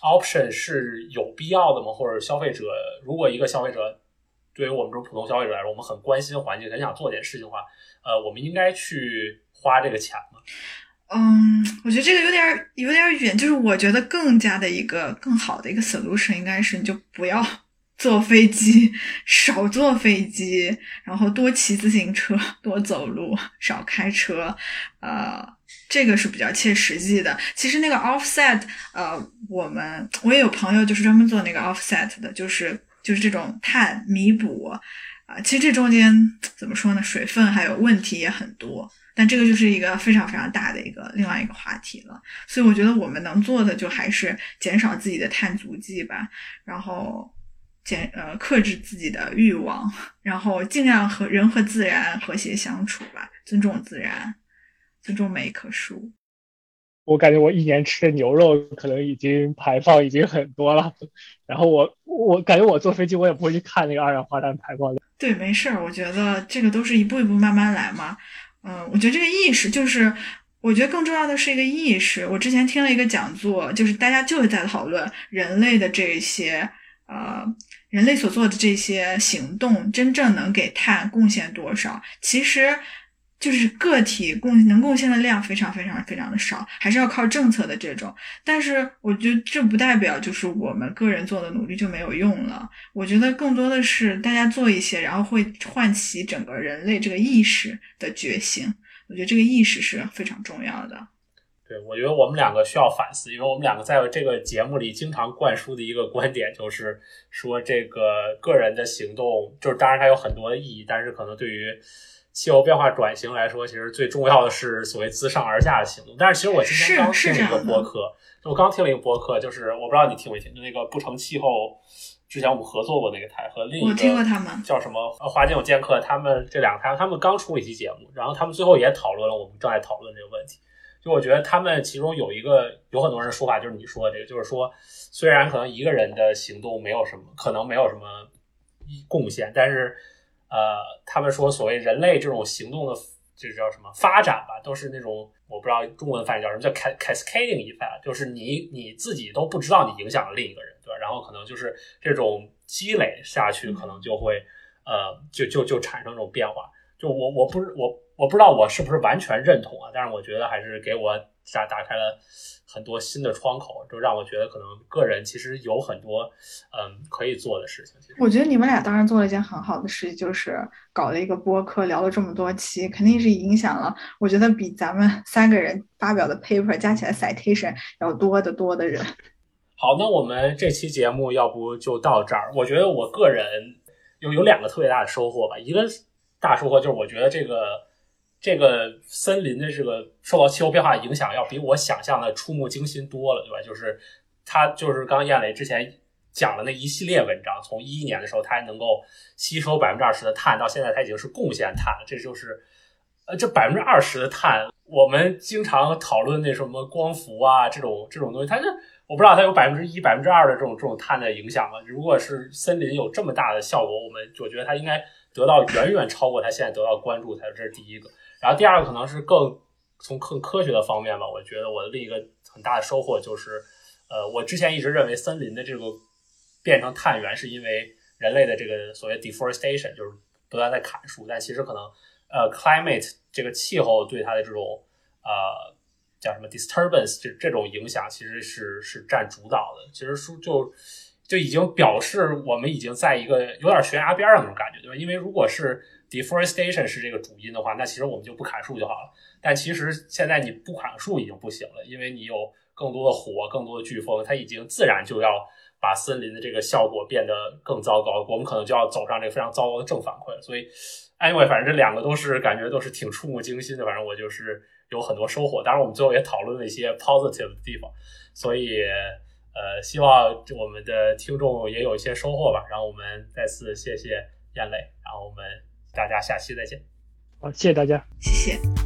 option 是有必要的吗？或者消费者如果一个消费者对于我们这种普通消费者来说，我们很关心环境，很想做点事情的话，呃，我们应该去花这个钱吗？嗯，我觉得这个有点有点远，就是我觉得更加的一个更好的一个 solution 应该是你就不要坐飞机，少坐飞机，然后多骑自行车，多走路，少开车，呃，这个是比较切实际的。其实那个 offset，呃，我们我也有朋友就是专门做那个 offset 的，就是就是这种碳弥补啊，其实这中间怎么说呢？水分还有问题也很多。但这个就是一个非常非常大的一个另外一个话题了，所以我觉得我们能做的就还是减少自己的碳足迹吧，然后减呃克制自己的欲望，然后尽量和人和自然和谐相处吧，尊重自然，尊重每一棵树。我感觉我一年吃的牛肉可能已经排放已经很多了，然后我我感觉我坐飞机我也不会去看那个二氧化碳排放量。对，没事儿，我觉得这个都是一步一步慢慢来嘛。嗯，我觉得这个意识就是，我觉得更重要的是一个意识。我之前听了一个讲座，就是大家就是在讨论人类的这些，呃，人类所做的这些行动，真正能给碳贡献多少？其实。就是个体贡能贡献的量非常非常非常的少，还是要靠政策的这种。但是我觉得这不代表就是我们个人做的努力就没有用了。我觉得更多的是大家做一些，然后会唤起整个人类这个意识的觉醒。我觉得这个意识是非常重要的。对，我觉得我们两个需要反思，因为我们两个在这个节目里经常灌输的一个观点就是说，这个个人的行动，就是当然它有很多的意义，但是可能对于。气候变化转型来说，其实最重要的是所谓自上而下的行动。但是，其实我今天刚听了一个播客，我刚听了一个播客，就是我不知道你听没听，就那个不成气候，之前我们合作过那个台和另一个我听过他们叫什么呃华健有剑客，他们这两个台他们刚出了一期节目，然后他们最后也讨论了我们正在讨论这个问题。就我觉得他们其中有一个有很多人说法，就是你说的这个，就是说虽然可能一个人的行动没有什么，可能没有什么贡献，但是。呃，他们说，所谓人类这种行动的，就是叫什么发展吧，都是那种我不知道中文翻译叫什么，叫 cascading effect，就是你你自己都不知道你影响了另一个人，对吧？然后可能就是这种积累下去，可能就会呃，就就就产生这种变化。就我我不是我我不知道我是不是完全认同啊，但是我觉得还是给我打打开了。很多新的窗口，就让我觉得可能个人其实有很多嗯可以做的事情。我觉得你们俩当然做了一件很好的事情，就是搞了一个播客，聊了这么多期，肯定是影响了。我觉得比咱们三个人发表的 paper 加起来 citation 要多得多的人。好，那我们这期节目要不就到这儿。我觉得我个人有有两个特别大的收获吧。一个大收获就是我觉得这个。这个森林的这个受到气候变化影响，要比我想象的触目惊心多了，对吧？就是他就是刚燕磊之前讲的那一系列文章，从一一年的时候，它还能够吸收百分之二十的碳，到现在它已经是贡献碳了。这就是呃，这百分之二十的碳，我们经常讨论那什么光伏啊这种这种东西，它这我不知道它有百分之一、百分之二的这种这种碳的影响吗？如果是森林有这么大的效果，我们我觉得它应该得到远远超过它现在得到关注才这是第一个。然后第二个可能是更从更科学的方面吧，我觉得我的另一个很大的收获就是，呃，我之前一直认为森林的这个变成碳源是因为人类的这个所谓 deforestation，就是不断在砍树，但其实可能呃 climate 这个气候对它的这种呃叫什么 disturbance 这这种影响其实是是占主导的。其实书就就已经表示我们已经在一个有点悬崖边上那种感觉，对吧？因为如果是 deforestation 是这个主因的话，那其实我们就不砍树就好了。但其实现在你不砍树已经不行了，因为你有更多的火、更多的飓风，它已经自然就要把森林的这个效果变得更糟糕。我们可能就要走上这个非常糟糕的正反馈。所以，anyway，反正这两个都是感觉都是挺触目惊心的。反正我就是有很多收获。当然，我们最后也讨论了一些 positive 的地方。所以，呃，希望我们的听众也有一些收获吧。然后我们再次谢谢燕磊，然后我们。大家下期再见，好，谢谢大家，谢谢。